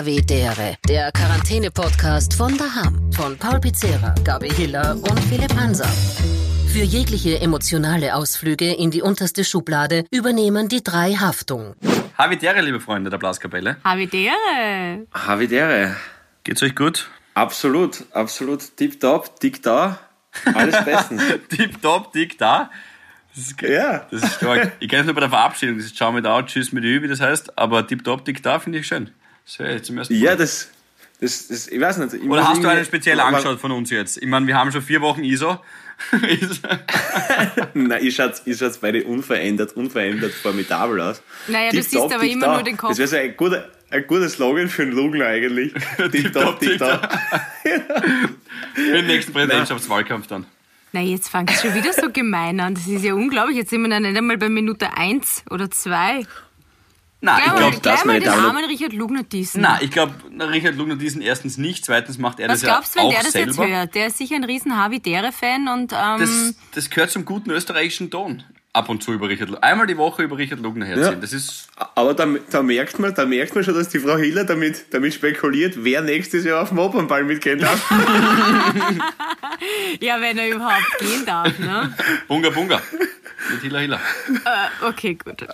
Havidere, der Quarantäne-Podcast von daheim. Von Paul Pizzera, Gabi Hiller und Philipp Hanser. Für jegliche emotionale Ausflüge in die unterste Schublade übernehmen die drei Haftung. Havidere, liebe Freunde der Blaskapelle. Havidere. Havidere. Geht's euch gut? Absolut, absolut. Tipptopp, dick da. Alles bestens. Tipptopp, dick da. Das ist, Ja. Das ist stark. Ich kenne es nur bei der Verabschiedung. Das ist Ciao mit Out, Tschüss mit Ü, wie das heißt. Aber tipptopp, dick da finde ich schön. Das höre ich zum ersten Mal. Ja, das, das, das, ich weiß nicht. Ich Oder hast du einen speziell angeschaut von uns jetzt? Ich meine, wir haben schon vier Wochen ISO. Nein, ich schaut, ich schaut beide unverändert, unverändert formidabel aus. Naja, du Tipptopp, siehst aber immer nur den Kopf. Das wäre so ein guter, ein guter Slogan für einen Lugner eigentlich. Tipptopp. Für den nächsten Präsidentschaftswahlkampf dann. Na, jetzt fängt es schon wieder so gemein an. Das ist ja unglaublich. Jetzt sind wir dann nicht einmal bei Minute 1 oder 2. Nein, ich glaube, das, gleich mal meine den Damen armen Richard Lugner diesen. Nein, ich glaube, Richard Lugner diesen erstens nicht. Zweitens macht er Was das ja glaubst du, wenn auch der das selber. jetzt hört? Der ist sicher ein riesen Havidere-Fan und ähm, Das, das gehört zum guten österreichischen Ton. Ab und zu über Richard Lugner. Einmal die Woche über Richard Lugner herziehen. Ja. Das ist Aber da, da, merkt man, da merkt man schon, dass die Frau Hiller damit, damit spekuliert, wer nächstes Jahr auf dem Opernball mitgehen darf. ja, wenn er überhaupt gehen darf, ne? Bunga Bunga. Mit Hila Hila. Okay, gut.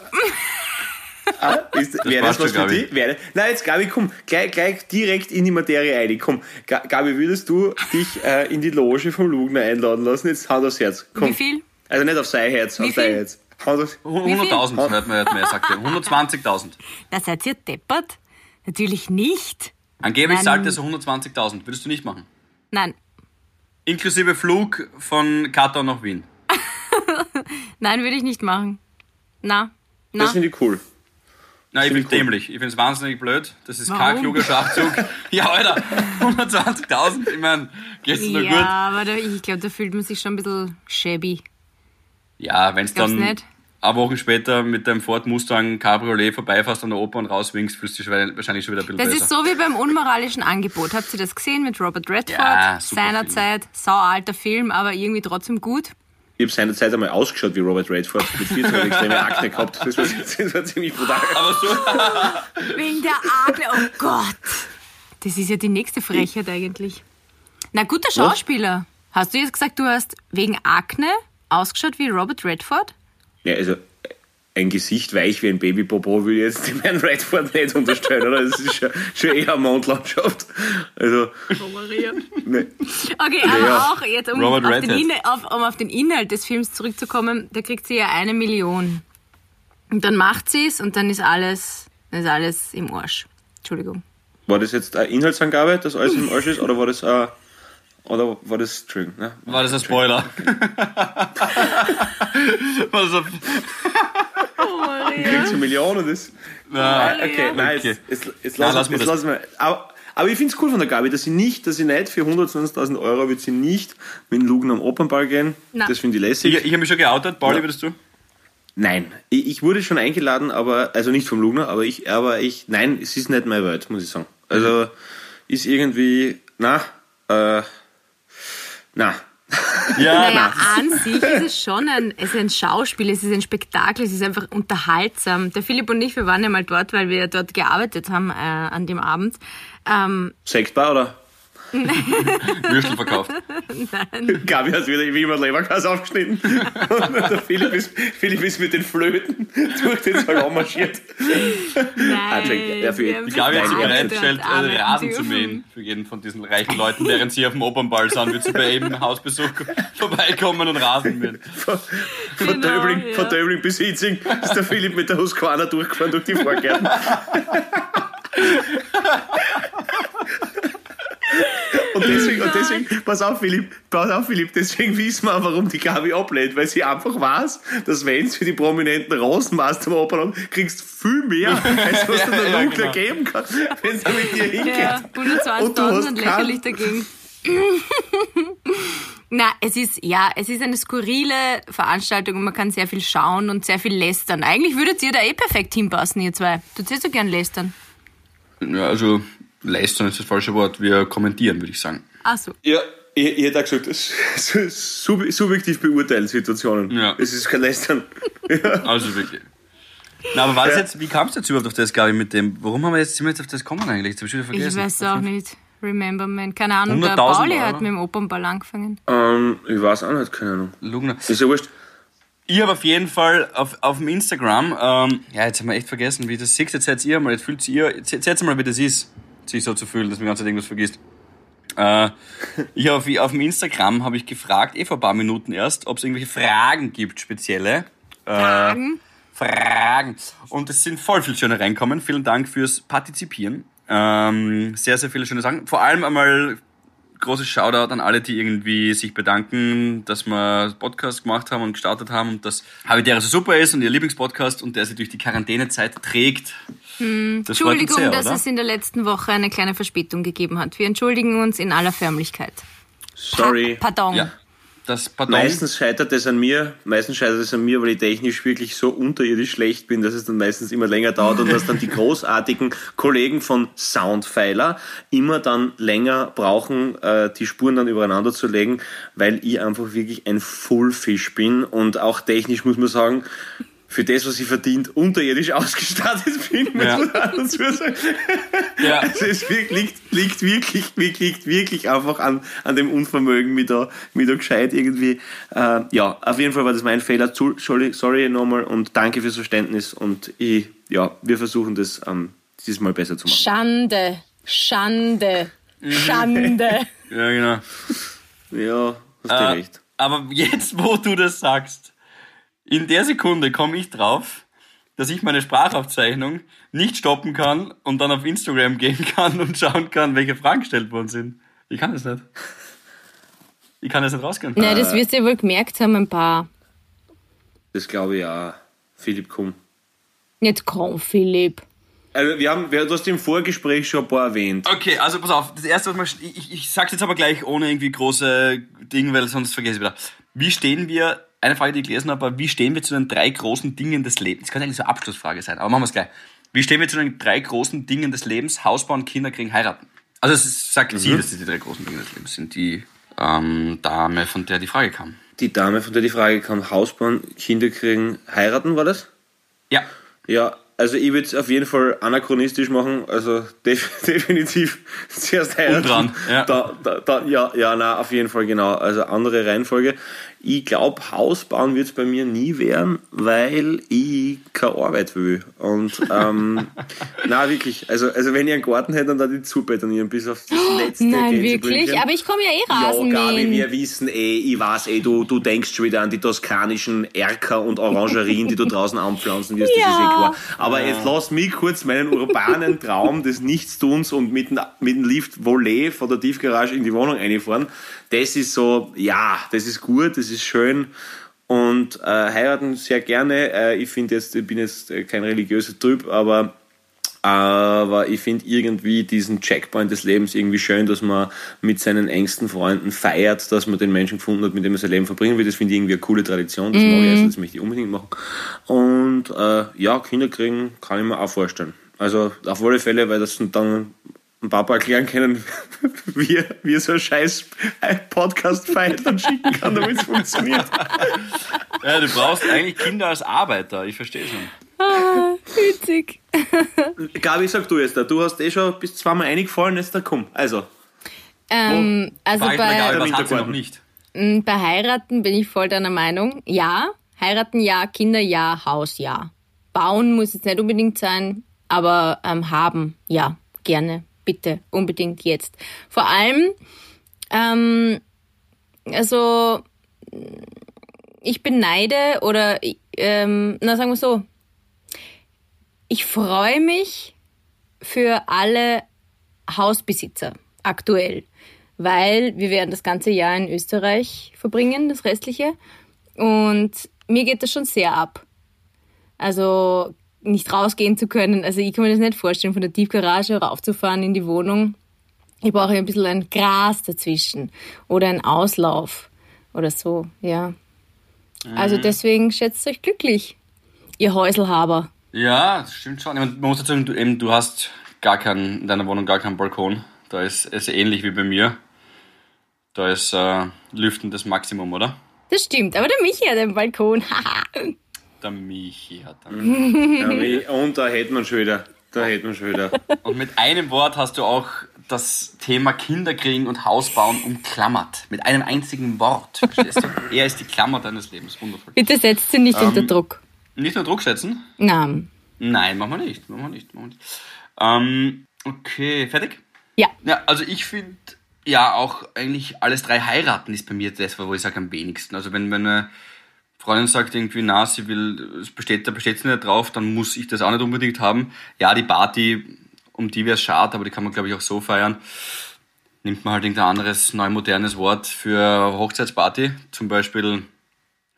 Ah, ist, wäre das was schon, für Gabi. dich? Wäre, nein, jetzt Gabi, komm, gleich, gleich direkt in die Materie ein. Komm, Ga- Gabi, würdest du dich äh, in die Loge vom Lugner einladen lassen? Jetzt Hand aufs Herz. Komm. Wie viel? Also nicht auf sein Herz, Wie auf dein? Herz. Hand aufs, 100.000 hört man, hört man, er sagt ja. 120.000. Da seid ihr deppert? Natürlich nicht. Angeblich Nein. sagt er so 120.000. Würdest du nicht machen? Nein, Inklusive Flug von Katar nach Wien. nein, würde ich nicht machen. Na, na. das finde ich cool. Nein, ich cool. dämlich. Ich finde es wahnsinnig blöd. Das ist kein Warum? kluger Schachzug. ja, Alter, 120.000. Ich meine, geht's dir nur ja, gut? aber da, ich glaube, da fühlt man sich schon ein bisschen shabby. Ja, wenn es dann nicht? eine Woche später mit deinem Ford Mustang Cabriolet vorbeifährst an der Oper und rauswinkst, fühlst du dich wahrscheinlich schon wieder ein bisschen Das besser. ist so wie beim unmoralischen Angebot. Habt ihr das gesehen mit Robert Redford? Ja, Seinerzeit, saualter Film, aber irgendwie trotzdem gut. Ich habe seinerzeit einmal ausgeschaut wie Robert Redford. Mit 14 habe ich extreme Akne gehabt. Das war, das war ziemlich brutal. Aber so, Wegen der Akne, oh Gott. Das ist ja die nächste Frechheit eigentlich. Na, guter Schauspieler. Hast du jetzt gesagt, du hast wegen Akne ausgeschaut wie Robert Redford? Ja, also ein Gesicht weich wie ein Babypopo will jetzt dem Herrn Redford nicht unterstellen, oder? Das ist schon, schon eher eine Mondlandschaft. Also, ne, Okay, aber Ja. auch jetzt, um auf. Inhalt, auf, um auf den Inhalt des Films zurückzukommen, da kriegt sie ja eine Million. Und dann macht sie es und dann ist alles, dann ist alles im Arsch. Entschuldigung. war das jetzt eine Inhaltsangabe, dass alles im Arsch ist, oder war das äh, oder war das, Entschuldigung, ne? war das ein Spoiler? war das ein, Kriegst du eine Million und das... na, Okay, nein, Okay. jetzt, jetzt, jetzt, Nein, lassen, lass das. wir... Aber, aber ich finde es cool von der Gabi, dass sie nicht, dass sie nicht für 120.000 Euro wird sie nicht mit dem Lugen am Opernball gehen. Nein. Das finde ich lässig. ich, ich habe mich schon geoutet. Pauli, Ja. würdest du? Nein, ich, ich wurde schon eingeladen, aber also nicht vom Lugner, aber ich, aber ich, nein, es ist nicht meine Welt, muss ich sagen. Also ist irgendwie, na, äh, na, Ja, Naja, an sich ist es schon ein, es ist ein Schauspiel, es ist ein Spektakel, es ist einfach unterhaltsam. Der Philipp und ich, wir waren ja mal dort, weil wir dort gearbeitet haben äh, an dem Abend. Ähm, Sektbar oder? Würstel verkauft. Gabi hat wieder wie immer Leberkas aufgeschnitten und der Philipp ist, Philipp ist mit den Flöten durch den Salon marschiert. nein, ja, für- wir haben Ich glaube, jetzt so sie Nein, bereitstellt, dort äh, Rasen zu mähen für jeden von diesen reichen Leuten, während sie auf dem Opernball sind, wird sie bei jedem Hausbesuch vorbeikommen und Rasen mähen. Von, von, Genau, Döbling, ja. von Döbling bis Hitzing ist der Philipp mit der Husqvarna durchgefahren durch die Vorgärten. Und deswegen, und deswegen, pass auf, Philipp, pass auf, Philipp, deswegen wissen wir auch, warum die Gabi ablehnt, weil sie einfach weiß, dass wenn es für die prominenten Rosenmaster am Opern haben, kriegst du viel mehr, als was du der Ja, Lunkler genau. geben kann, wenn sie mit dir hingeht. Ja, Und du 120.000 hast sind keinen- lächerlich dagegen. Na, es ist, ja, es ist eine skurrile Veranstaltung und man kann sehr viel schauen und sehr viel lästern. Eigentlich würdet ihr da eh perfekt hinpassen, ihr zwei. Du zählst so gern lästern. Ja, also leistern ist das falsche Wort. Wir kommentieren, würde ich sagen. Ach so. Ja, ich, ich hätte auch gesagt, das sub, subjektiv beurteilen Situationen. Ja. Es ist kein Lästern. ja. Also wirklich. Na, aber war das jetzt, wie kamst du jetzt überhaupt auf das, Gabi, mit dem, warum haben wir jetzt, sind wir jetzt auf das gekommen eigentlich? Jetzt hab ich schon wieder Ich vergessen. weiß auch nicht. Remember Man. Keine Ahnung, der 100.000 Pauli Euro. hat mit dem Opernball angefangen. Ähm, ich weiß auch nicht, keine Ahnung. Lugner. Ist ja wurscht. Ich habe auf jeden Fall auf, auf dem Instagram, ähm, ja, jetzt haben wir echt vergessen, wie das seht. Jetzt seid ihr mal, jetzt fühlt ihr, jetzt erzählt mal, wie das ist, sich so zu fühlen, dass man Zeit irgendwas vergisst. Äh, ich auf, auf dem Instagram habe ich gefragt, eh vor ein paar Minuten erst, ob es irgendwelche Fragen gibt, spezielle. Äh, Fragen? Fragen. Und es sind voll viele schöne reinkommen. Vielen Dank fürs Partizipieren. Ähm, sehr, sehr viele schöne Sachen. Vor allem einmal großes Shoutout an alle, die irgendwie sich bedanken, dass wir Podcast gemacht haben und gestartet haben und dass Habitäre so super ist und ihr Lieblingspodcast und der sie durch die Quarantänezeit trägt. Das freut uns Entschuldigung, sehr, dass oder? es in der letzten Woche eine kleine Verspätung gegeben hat. Wir entschuldigen uns in aller Förmlichkeit. Sorry. Pa Pardon. Ja, das Pardon. Meistens scheitert es an mir, meistens scheitert es an mir, weil ich technisch wirklich so unterirdisch schlecht bin, dass es dann meistens immer länger dauert und dass dann die großartigen Kollegen von Soundpfeiler immer dann länger brauchen, äh, die Spuren dann übereinander zu legen, weil ich einfach wirklich ein Fullfish bin und auch technisch muss man sagen, für das, was ich verdient, unterirdisch ausgestattet bin, muss Ja. man dazu sagen. Ja. Also es liegt, liegt wirklich, wirklich, liegt wirklich einfach an, an dem Unvermögen, mich da, mich da gescheit irgendwie. Äh, ja, auf jeden Fall war das mein Fehler. Sorry, sorry nochmal und danke fürs Verständnis und ich, ja, wir versuchen das ähm, dieses Mal besser zu machen. Schande. Schande. Schande. Ja, genau. Ja, hast du Äh, recht. aber jetzt, wo du das sagst, in der Sekunde komme ich drauf, dass ich meine Sprachaufzeichnung nicht stoppen kann und dann auf Instagram gehen kann und schauen kann, welche Fragen gestellt worden sind. Ich kann das nicht. Ich kann das nicht rausgehen. Na, das wirst du ja wohl gemerkt haben, ein paar. Das glaube ich auch. Philipp, komm. Jetzt komm, Philipp. Also wir haben, du hast im Vorgespräch schon ein paar erwähnt. Okay, also pass auf. Das erste, was man, ich, ich, ich sag's jetzt aber gleich ohne irgendwie große Dinge, weil sonst vergesse ich wieder. Wie stehen wir, eine Frage, die ich gelesen habe, war, wie stehen wir zu den drei großen Dingen des Lebens? Das könnte eigentlich so eine Abschlussfrage sein, aber machen wir es gleich. Wie stehen wir zu den drei großen Dingen des Lebens? Haus bauen, Kinder kriegen, heiraten. Also es sagt sie, dass das die drei großen Dinge des Lebens sind. Die ähm, Dame, von der die Frage kam. Die Dame, von der die Frage kam, Haus bauen, Kinder kriegen, heiraten, war das? Ja. Ja, also ich würde es auf jeden Fall anachronistisch machen, also def definitiv zuerst heiraten. dran, ja. Da, da, da, ja, ja, na, auf jeden Fall genau. Also andere Reihenfolge. Ich glaube, Haus bauen wird es bei mir nie werden, weil ich keine Arbeit will. Und ähm, na wirklich, also, also wenn ich einen Garten hätte, dann da die zubetonieren bis auf das letzte Nein, wirklich? Aber ich komme ja eh Ja, Gabi, wir wissen eh, ich weiß eh, du, du denkst schon wieder an die toskanischen Erker und Orangerien, die du draußen anpflanzen wirst, das ist eh Ja. klar. Aber jetzt lass mich kurz meinen urbanen Traum des Nichtstuns und mit dem, mit dem Lift Volley von der Tiefgarage in die Wohnung einfahren. Das ist so, ja, das ist gut, das ist schön. Und äh, heiraten sehr gerne. Äh, ich finde jetzt, ich bin jetzt äh, kein religiöser Typ, aber aber ich finde irgendwie diesen Checkpoint des Lebens irgendwie schön, dass man mit seinen engsten Freunden feiert, dass man den Menschen gefunden hat, mit dem man sein Leben verbringen will. Das finde ich irgendwie eine coole Tradition. Das mag ich, also das möchte ich unbedingt machen. Und äh, ja, Kinder kriegen kann ich mir auch vorstellen. Also auf alle Fälle, weil das dann ein Papa erklären können, wie, er- wie er so ein scheiß Podcast feiert und schicken kann, damit es funktioniert. ja. Du brauchst eigentlich Kinder als Arbeiter, ich verstehe schon. Ah, witzig. Gabi, sag du jetzt da. Du hast eh schon bis zweimal eingefallen, jetzt da komm. Also, Ähm, also Frage ich mal, Gabi, bei, was hat sie noch nicht? m, bei Heiraten bin ich voll deiner Meinung. Ja, heiraten ja, Kinder ja, Haus ja. Bauen muss jetzt nicht unbedingt sein, aber ähm, haben ja, gerne, bitte, unbedingt jetzt. Vor allem, ähm, also ich beneide oder ähm, na sagen wir so, ich freue mich für alle Hausbesitzer aktuell, weil wir werden das ganze Jahr in Österreich verbringen, das restliche. Und mir geht das schon sehr ab. Also nicht rausgehen zu können. Also ich kann mir das nicht vorstellen, von der Tiefgarage raufzufahren in die Wohnung. Ich brauche ein bisschen ein Gras dazwischen oder einen Auslauf oder so, ja. Also deswegen schätzt euch glücklich, ihr Häuselhaber. Ja, das stimmt schon. Man muss dazu sagen, du, eben, du hast gar keinen, in deiner Wohnung gar keinen Balkon. Da ist es ähnlich wie bei mir. Da ist äh, Lüften das Maximum, oder? Das stimmt, aber der Michi hat einen Balkon. Der Michi hat dann. Ja, wie- und da hätten wir schon wieder. Da hätten wir schon wieder. Und mit einem Wort hast du auch das Thema Kinderkriegen und Hausbauen umklammert. Mit einem einzigen Wort. Verstehst du? Er ist die Klammer deines Lebens. Wundervoll. Bitte setzt sie nicht unter Druck. Nicht nur Druck setzen? Nein. Nein, machen wir nicht. Machen wir nicht. Machen wir nicht. Ähm, okay, fertig? Ja. Ja, also ich finde, ja, auch eigentlich alles drei heiraten ist bei mir das, wo ich sage am wenigsten. Also wenn meine Freundin sagt irgendwie, na, sie will, es besteht, da besteht sie nicht drauf, dann muss ich das auch nicht unbedingt haben. Ja, die Party, um die wäre es schade, aber die kann man, glaube ich, auch so feiern. Nimmt man halt irgendein anderes, neu modernes Wort für Hochzeitsparty, zum Beispiel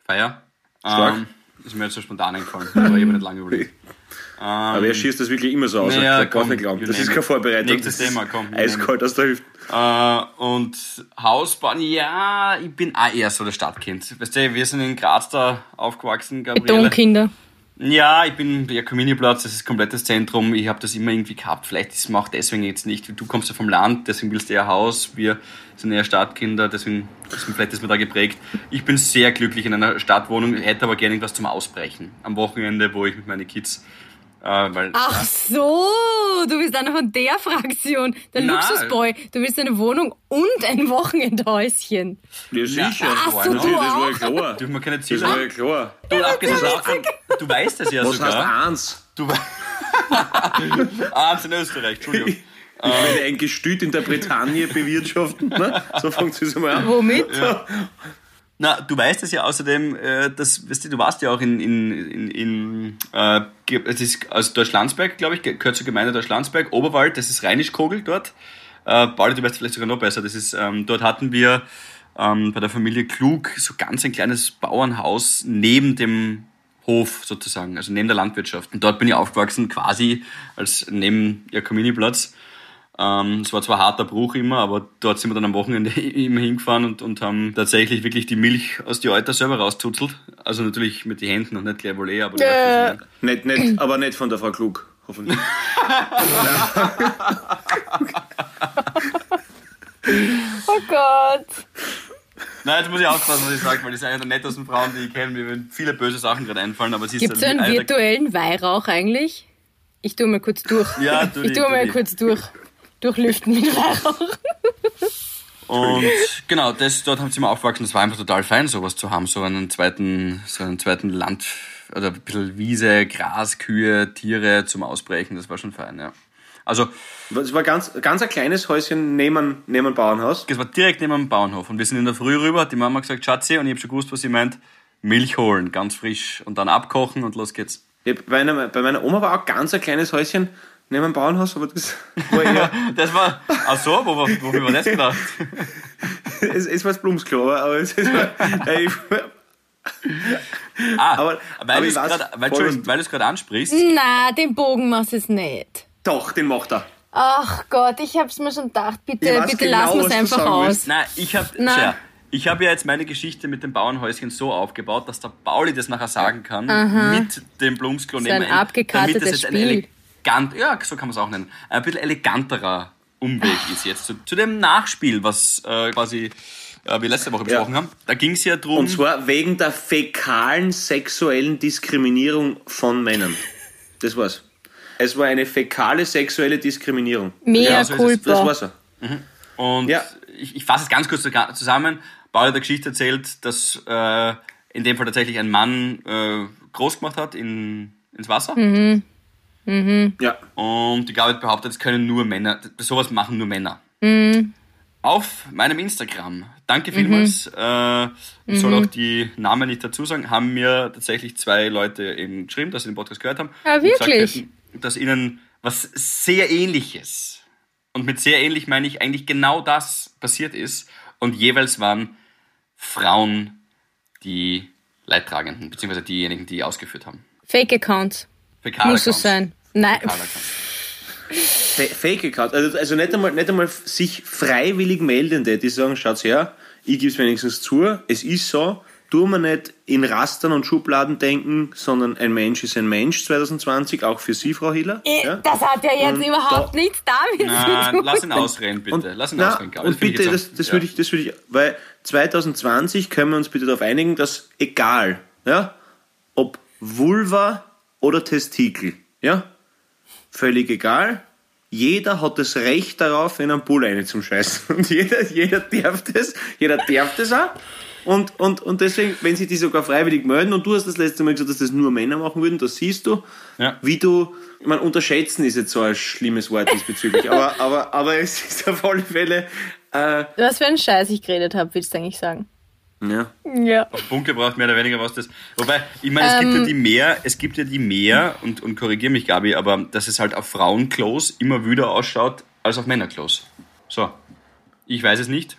Feier. Stark. Ähm, ist mir jetzt so spontan eingefallen, aber ich habe nicht lange überlegt. Aber er schießt das wirklich immer so aus. Naja, Ja, komm, nicht glauben. Das ist keine Vorbereitung. Nächstes Thema, komm, Eiskalt aus der Hüfte. Äh, und Hausbauen, ja, ich bin auch eher so das Stadtkind. Weißt du, wir sind in Graz da aufgewachsen, Gabriele. Betonkinder. Ja, ich bin der Community-Platz, das ist komplettes Zentrum. Ich habe das immer irgendwie gehabt. Vielleicht ist es auch deswegen jetzt nicht. Du kommst ja vom Land, deswegen willst du eher Haus. Wir sind eher Stadtkinder, deswegen ist vielleicht ist mir da geprägt. Ich bin sehr glücklich in einer Stadtwohnung, hätte aber gerne irgendwas zum Ausbrechen. Am Wochenende, wo ich mit meinen Kids, äh, weil Ach so, du bist einer von der Fraktion. Der Na. Luxusboy. Du willst eine Wohnung und ein Wochenendhäuschen. Ja, sicher. Ach so, ne? das du war ja klar. dürfen wir keine Das war ja klar. Du, abgesehen davon, du weißt es ja Was heißt sogar. eins? Du Ah, in Österreich, Entschuldigung. Ich werde ein Gestüt in der Bretagne bewirtschaften. Ne? So fängt es mal an. Womit? Na, du weißt es ja außerdem, äh, das, weißt du, du warst ja auch in, in, in, in äh, es ist also Deutschlandsberg, glaube ich, ge- gehört zur Gemeinde Deutschlandsberg, Oberwald, das ist Rheinischkogel dort. Äh, Pauli, du weißt vielleicht sogar noch besser, das ist, ähm, dort hatten wir ähm, bei der Familie Klug so ganz ein kleines Bauernhaus neben dem Hof sozusagen, also neben der Landwirtschaft. Und dort bin ich aufgewachsen, quasi als neben Jakominiplatz. Ähm, es war zwar harter Bruch immer, aber dort sind wir dann am Wochenende immer hingefahren und, und haben tatsächlich wirklich die Milch aus die Euter selber rauszuzelt. Also natürlich mit den Händen und nicht gleich Volley, aber was ich meine. Nicht, nicht, aber nicht von der Frau Klug, hoffentlich. Oh Gott. Nein, jetzt muss ich aufpassen, was ich sage, weil das ist eine der nettesten Frauen, die ich kenne. Mir würden viele böse Sachen gerade einfallen, aber sie ist Gibt es einen virtuellen Weihrauch eigentlich? Ich tue mal kurz durch. Ja, tu ich tue tu mal kurz durch. Durchlüften mit Weihrauch. Und genau, das, dort haben sie mal aufgewachsen. Das war einfach total fein, sowas zu haben. So einen zweiten, so einen zweiten Land, oder ein bisschen Wiese, Gras, Kühe, Tiere zum Ausbrechen. Das war schon fein, ja. Also, Es war ganz, ganz ein kleines Häuschen neben, neben dem Bauernhaus. das war direkt neben dem Bauernhof. Und wir sind in der Früh rüber, hat die Mama gesagt, Schatzi, und ich habe schon gewusst, was sie meint. Milch holen, ganz frisch. Und dann abkochen und los geht's. Bei, einer, bei meiner Oma war auch ganz ein kleines Häuschen neben dem Bauernhaus, aber das war eher, Das war, ach so, wo, wo, wofür war das gedacht? es, es war das Blumsklo, aber, es, es war, ich, Ah, Aber- weil aber du es gerade, ansprichst. Na, den Bogen machst du es nicht. doch, den macht er. Ach Gott, ich hab's mir schon gedacht. Bitte, bitte genau, lass du einfach aus. Nein, ich habe Na. ich habe ja jetzt meine Geschichte mit dem Bauernhäuschen so aufgebaut, dass der Pauli das nachher sagen kann mit dem Blumsklo So ein nebenan, abgekartetes damit das jetzt ein Spiel. Elegant, ja, so kann man es auch nennen, ein bisschen eleganterer Umweg ist jetzt zu, zu dem Nachspiel, was äh, quasi äh, wir letzte Woche besprochen haben. Da ging es ja drum. Und zwar wegen der fäkalen sexuellen Diskriminierung von Männern. Das war's. Es war eine fäkale sexuelle Diskriminierung. Mea Ja, so es. Das culpa. war's. er. Und Ja. ich, ich fasse es ganz kurz zusammen. Paul hat eine Geschichte erzählt, dass äh, in dem Fall tatsächlich ein Mann äh, groß gemacht hat in, ins Wasser. Ja. Und die Gabi behauptet, es können nur Männer, sowas machen nur Männer. Auf meinem Instagram, danke vielmals, äh, ich soll auch die Namen nicht dazu sagen, haben mir tatsächlich zwei Leute eben geschrieben, dass sie den Podcast gehört haben. Ah, und gesagt wirklich? hätten, dass ihnen was sehr ähnliches, und mit sehr ähnlich meine ich eigentlich genau das passiert ist, und jeweils waren Frauen die Leidtragenden, beziehungsweise diejenigen, die ausgeführt haben. Fake-Accounts. Fäkalaccounts. Muss es sein. Nein. Fake Account. Also, also nicht, einmal, nicht einmal sich freiwillig Meldende, die sagen, schaut's her, ich gebe es wenigstens zu, es ist so, tu mir nicht in Rastern und Schubladen denken, sondern ein Mensch ist ein Mensch 2020, auch für Sie, Frau Hiller. Eh, Ja? Das hat ja jetzt Und überhaupt da- nichts damit Na, zu tun. lass ihn ausreden, bitte. Und, lass ihn na, ausreden, Gabi. und bitte, das, das ja. würde ich, das würde ich, weil 2020 können wir uns bitte darauf einigen, dass egal, ja, ob Vulva oder Testikel. Ja? Völlig egal. Jeder hat das Recht darauf, in einen Bull reinzuscheißen. Und jeder, jeder darf das, jeder darf das auch. Und, und, und deswegen, wenn sie die sogar freiwillig melden, und du hast das letzte Mal gesagt, dass das nur Männer machen würden, das siehst du, Ja. wie du, ich meine, unterschätzen ist jetzt so ein schlimmes Wort diesbezüglich, aber, aber, aber es ist auf alle Fälle, äh, Was für ein Scheiß ich geredet habe, willst du eigentlich sagen? Ja. Ja. Auf Punkt gebracht, mehr oder weniger was das. Wobei, ich meine, es gibt Ähm. ja die mehr, es gibt ja die mehr, und, und korrigier mich, Gabi, aber dass es halt auf Frauenklos immer wüder ausschaut als auf Männerklos. So. Ich weiß es nicht.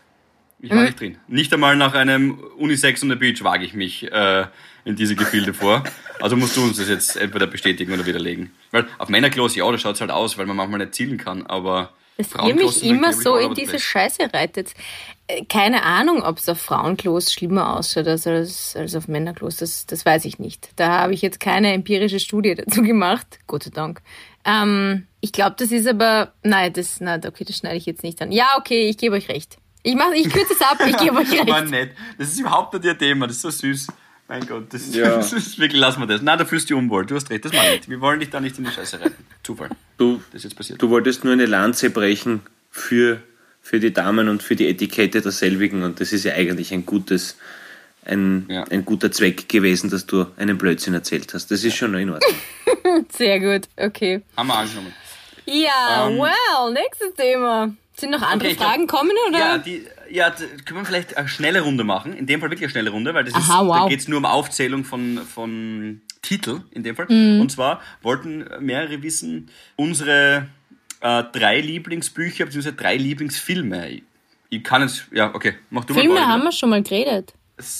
Ich Mhm. war nicht drin. Nicht einmal nach einem Unisex on the Beach wage ich mich äh, in diese Gefilde vor. Also musst du uns das jetzt entweder bestätigen oder widerlegen. Weil auf Männerklos, ja, da schaut es halt aus, weil man manchmal nicht zielen kann, aber Dass ihr mich immer so in diese. Scheiße reitet. Äh, Keine Ahnung, ob es auf Frauenklos schlimmer ausschaut als, als, auf Männerklos. Das, das weiß ich nicht. Da habe ich jetzt keine empirische Studie dazu gemacht. Gott sei Dank. Ähm, ich glaube, das ist aber. Nein, das, nein, okay, das schneide ich jetzt nicht an. Ja, okay, ich gebe euch recht. Ich, mach, ich kürze es ab, ich gebe euch recht. nett. Das ist überhaupt nicht ihr Thema, das ist so süß. Mein Gott, das, Ja. das ist wirklich, lassen wir das. Nein, da fühlst du dich unwohl. Du hast recht, das mal nicht. Wir wollen dich da nicht in die Scheiße reiten. Zufall. Du, Das ist jetzt passiert. du wolltest nur eine Lanze brechen für, für die Damen und für die Etikette derselbigen und das ist ja eigentlich ein gutes, ein, Ja. ein guter Zweck gewesen, dass du einen Blödsinn erzählt hast. Das ist schon in Ordnung. Sehr gut, okay. Haben wir angenommen. Ja, Ähm, well, nächstes Thema. Sind noch andere Okay, ich glaub- Fragen kommen, oder? Ja, die, ja, können wir vielleicht eine schnelle Runde machen? In dem Fall wirklich eine schnelle Runde, weil das ist, Aha, wow. da geht es nur um Aufzählung von, von Titel in dem Fall. Mhm. Und zwar wollten mehrere wissen, unsere äh, drei Lieblingsbücher bzw. drei Lieblingsfilme. Ich, ich kann jetzt, ja, okay, mach du Filme mal. Pauli, haben wir schon mal geredet.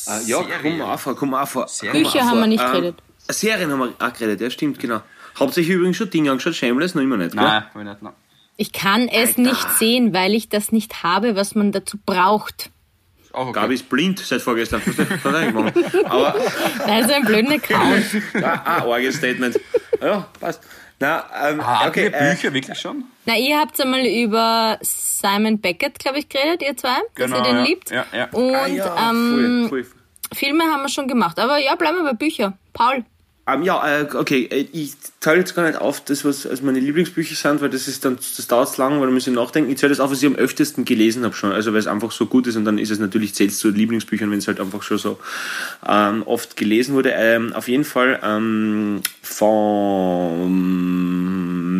Ah, ja, Serie. komm mal vor, komm mal vor. Serien. Bücher haben wir nicht Ähm, geredet. Serien haben wir auch geredet, ja, stimmt, genau. Hauptsächlich übrigens schon Dinge angeschaut, Shameless noch immer nicht, gell? Nein, hab ich nicht, nein. Ich kann es Alter. nicht sehen, weil ich das nicht habe, was man dazu braucht. Auch okay. Gabi ist blind seit vorgestern. Er? Aber, Also ein blöden Account. ah, ah, arges Statement. Ja, passt. Na, ähm, Ah, okay, äh, Bücher wirklich schon? Na, ihr habt einmal über Simon Beckett, glaube ich, geredet, ihr zwei, Genau, dass ihr den ja. liebt. Ja, ja. Und ah, ja, ähm, voll, voll. Filme haben wir schon gemacht. Aber ja, bleiben wir bei Büchern. Paul. Ähm, ja, äh, okay, äh, ich teile jetzt gar nicht auf, das, was also meine Lieblingsbücher sind, weil das ist dann, das dauert zu lang, weil da muss ich nachdenken. Ich zähle das auf, was ich am öftesten gelesen habe schon, also weil es einfach so gut ist und dann ist es natürlich, zählt zu Lieblingsbüchern, wenn es halt einfach schon so ähm, oft gelesen wurde. Ähm, auf jeden Fall ähm, von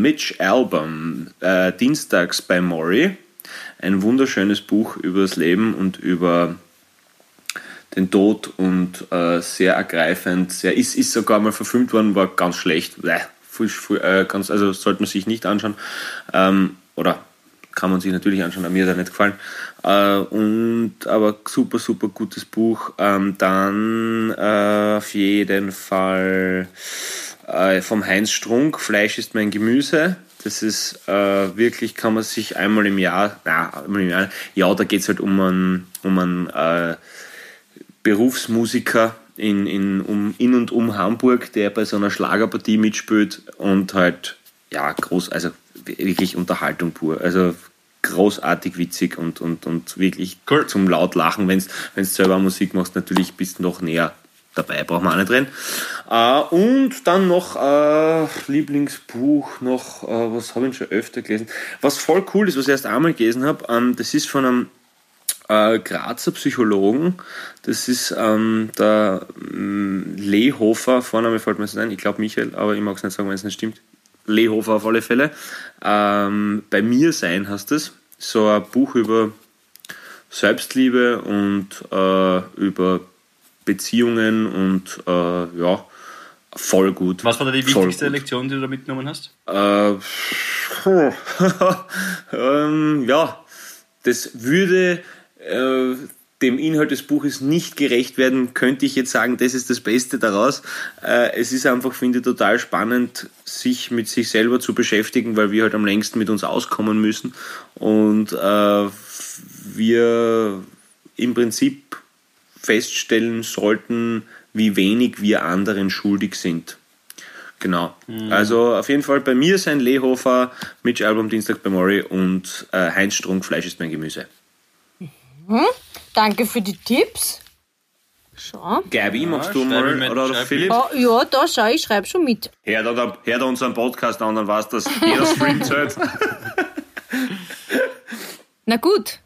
Mitch Album, äh, Dienstags bei Maury, ein wunderschönes Buch über das Leben und über den Tod und äh, sehr ergreifend. Sehr, ist, ist sogar mal verfilmt worden, war ganz schlecht. Bäh, viel, viel, äh, ganz, also sollte man sich nicht anschauen. Ähm, oder kann man sich natürlich anschauen, aber mir hat er nicht gefallen. Äh, und aber super, super gutes Buch. Ähm, dann äh, auf jeden Fall äh, vom Heinz Strunk, Fleisch ist mein Gemüse. Das ist äh, wirklich, kann man sich einmal im Jahr, na, einmal im Jahr, ja, da geht es halt um einen, um einen äh, Berufsmusiker in, in, um, in und um Hamburg, der bei so einer Schlagerpartie mitspielt und halt, ja, groß, also wirklich Unterhaltung pur. Also großartig witzig und, und, und wirklich Cool. zum laut lachen. Wenn du selber Musik machst, natürlich bist du noch näher dabei, braucht man auch nicht reden. Äh, und dann noch äh, Lieblingsbuch, noch, äh, was habe ich schon öfter gelesen? Was voll cool ist, was ich erst einmal gelesen habe, ähm, das ist von einem äh, Grazer Psychologen. Das ist ähm, der ähm, Lehofer, Vorname fällt mir nicht ein, ich glaube Michael, aber ich mag es nicht sagen, wenn es nicht stimmt. Lehofer auf alle Fälle. Ähm, bei mir sein heißt es. So ein Buch über Selbstliebe und äh, über Beziehungen und äh, ja, voll gut. Was war da die wichtigste. Lektion, die du da mitgenommen hast? Äh, ähm, ja, das würde äh, dem Inhalt des Buches nicht gerecht werden, könnte ich jetzt sagen, das ist das Beste daraus. Äh, es ist einfach, finde ich, total spannend, sich mit sich selber zu beschäftigen, weil wir halt am längsten mit uns auskommen müssen und äh, wir im Prinzip feststellen sollten, wie wenig wir anderen schuldig sind. Genau. Also auf jeden Fall bei mir sein Lehofer, Mitch Album Dienstag bei Mori und äh, Heinz Strunk, Fleisch ist mein Gemüse. Danke für die Tipps. Schau. Gabi, magst du mal, mit, oder, Philipp? Oh, ja, da schau, ich schreibe schon mit. Hör da, da, hör da unseren Podcast an, dann weißt du, dass jeder Stream zählt. Na gut,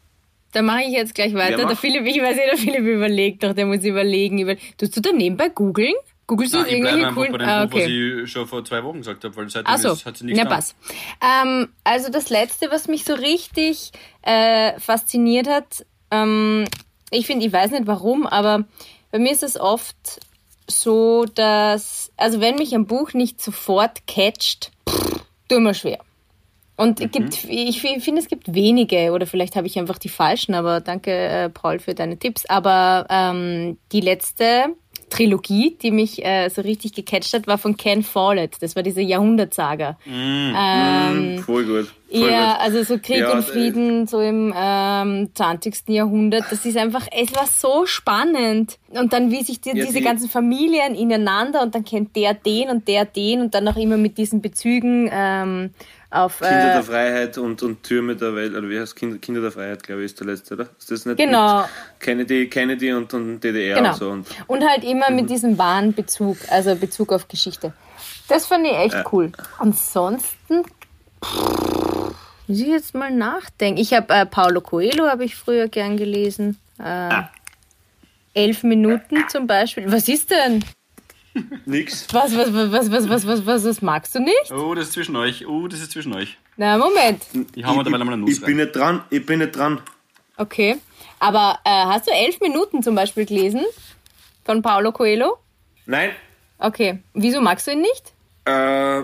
dann mache ich jetzt gleich weiter. Der? Philipp, ich weiß nicht, der Philipp überlegt doch, der muss überlegen. Über Tust du da nebenbei googeln? Googlest du Nein, irgendwelche einfach bei coolen... dem Ah, Buch, was okay. ich schon vor zwei Wochen gesagt habe, weil seitdem Achso, ist, hat sie nichts ja, getan. pass. Ähm, also das Letzte, was mich so richtig äh, fasziniert hat, ähm, ich finde, ich weiß nicht warum, aber bei mir ist es oft so, dass, also wenn mich ein Buch nicht sofort catcht, pff, tut mir schwer. Und es gibt, ich fi- finde, es gibt wenige, oder vielleicht habe ich einfach die falschen, aber danke, äh, Paul, für deine Tipps. Aber ähm, die letzte Trilogie, die mich äh, so richtig gecatcht hat, war von Ken Follett. Das war diese Jahrhundertsaga. Ähm, Voll gut. Voll ja, gut. also so Krieg Ja, und Frieden so im ähm, 20. Jahrhundert. Das ist einfach, es war so spannend. Und dann wie sich die, Ja, diese die- ganzen Familien ineinander und dann kennt der den und der den und dann auch immer mit diesen Bezügen ähm, auf... Kinder Äh, der Freiheit und, und Türme der Welt, oder wie heißt Kinder, Kinder der Freiheit, glaube ich, ist der letzte, oder? Ist das nicht Genau. Kennedy, Kennedy und, und DDR Genau. und so? Und Und halt immer mit diesem wahren Bezug, also Bezug auf Geschichte. Das fand ich echt cool. Ansonsten pff, muss ich jetzt mal nachdenken. Ich habe äh, Paulo Coelho habe ich früher gern gelesen. Äh, elf Minuten zum Beispiel. Was ist denn? Nix. Was, was, was, was, was, was, was, was magst du nicht? Oh, das ist zwischen euch. Oh, das ist zwischen euch. Na, Moment. Ich hau mir dabei nochmal eine Nuss Ich rein. bin nicht dran, ich bin nicht dran. Okay. Aber äh, hast du elf Minuten zum Beispiel gelesen? Von Paulo Coelho? Nein. Okay. Wieso magst du ihn nicht? Äh,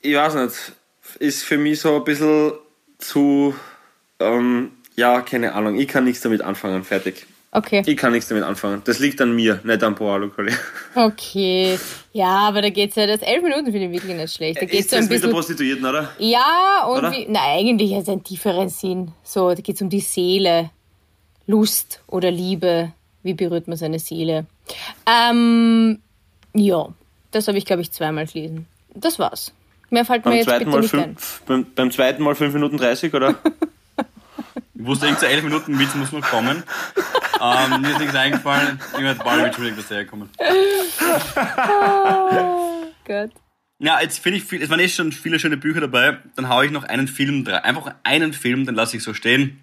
ich weiß nicht. Ist für mich so ein bisschen zu. Ähm, ja, keine Ahnung. Ich kann nichts damit anfangen. Fertig. Okay. Ich kann nichts damit anfangen. Das liegt an mir, nicht an Paolo Collier. Okay. Ja, aber da geht's ja, das elf Minuten finde ich wirklich nicht schlecht. Da geht's Ist so ein das mit der bisschen. Prostituierten, oder? Ja, und Oder? wie. Na, eigentlich hat es einen tieferen Sinn. So, da geht's um die Seele. Lust oder Liebe. Wie berührt man seine Seele? Ähm, ja. Das habe ich, glaube ich, zweimal gelesen. Das war's. Mehr fällt mir Beim jetzt zweiten, bitte Mal nicht ein. fünf, beim, beim zweiten Mal 5 Minuten 30, oder? Ich wusste, irgendein 11 Minuten Witz muss noch kommen. Ähm, mir ist nichts eingefallen. Irgendwann hat Paul entschuldigt, dass herkommen. Gott. Ja, jetzt finde ich, viel, es waren eh schon viele schöne Bücher dabei. Dann haue ich noch einen Film rein. Einfach einen Film, den lasse ich so stehen,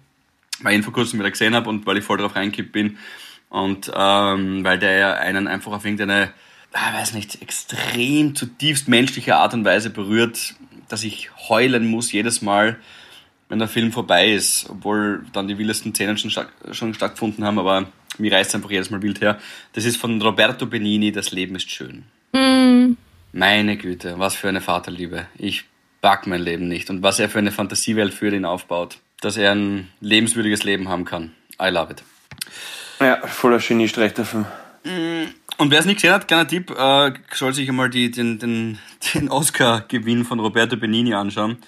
weil ich ihn vor kurzem wieder gesehen habe und weil ich voll drauf reingekippt bin. Und ähm, weil der ja einen einfach auf irgendeine, ah, weiß nicht, extrem zutiefst menschliche Art und Weise berührt, dass ich heulen muss jedes Mal, wenn der Film vorbei ist, obwohl dann die wildesten Szenen schon, statt, schon stattgefunden haben, aber mir reißt einfach jedes Mal wild her. Das ist von Roberto Benini, Das Leben ist schön. Meine Güte, was für eine Vaterliebe. Ich pack mein Leben nicht. Und was er für eine Fantasiewelt für ihn aufbaut. Dass er ein lebenswürdiges Leben haben kann. I love it. ja, voller Geniestreich der Film. Und wer es nicht gesehen hat, kleiner Tipp, äh, soll sich einmal die, den, den, den Oscar-Gewinn von Roberto Benini anschauen.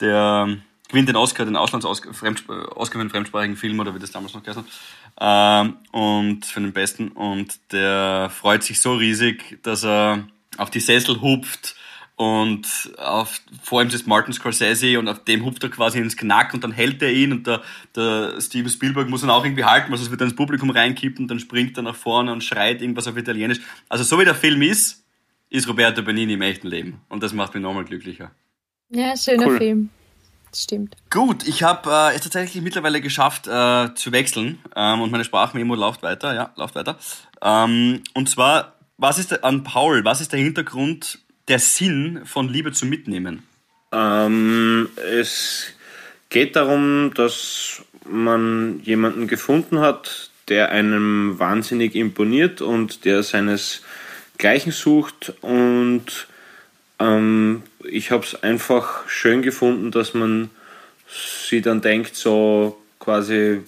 Der gewinnt den Oscar, den Auslands-Oscar Oscar für einen fremdsprachigen Film oder wie das damals noch geheißen hat. Ähm, und für den besten. Und der freut sich so riesig, dass er auf die Sessel hupft und auf, vor ihm ist Martin Scorsese und auf dem hupft er quasi ins Knack und dann hält er ihn und der, der Steven Spielberg muss ihn auch irgendwie halten, weil sonst wird er ins Publikum reinkippen und dann springt er nach vorne und schreit irgendwas auf Italienisch. Also so wie der Film ist, ist Roberto Benini im echten Leben und das macht mich nochmal glücklicher. Ja, schöner Cool. Film. Das stimmt. Gut, ich habe äh, es tatsächlich mittlerweile geschafft äh, zu wechseln ähm, und meine Sprachmemo läuft weiter, ja, läuft weiter. Ähm, und zwar, was ist der, an Paul, was ist der Hintergrund, der Sinn von Liebe zu mitnehmen? Ähm, es geht darum, dass man jemanden gefunden hat, der einem wahnsinnig imponiert und der seinesgleichen sucht. Und ähm, ich habe es einfach schön gefunden, dass man sich dann denkt, so quasi,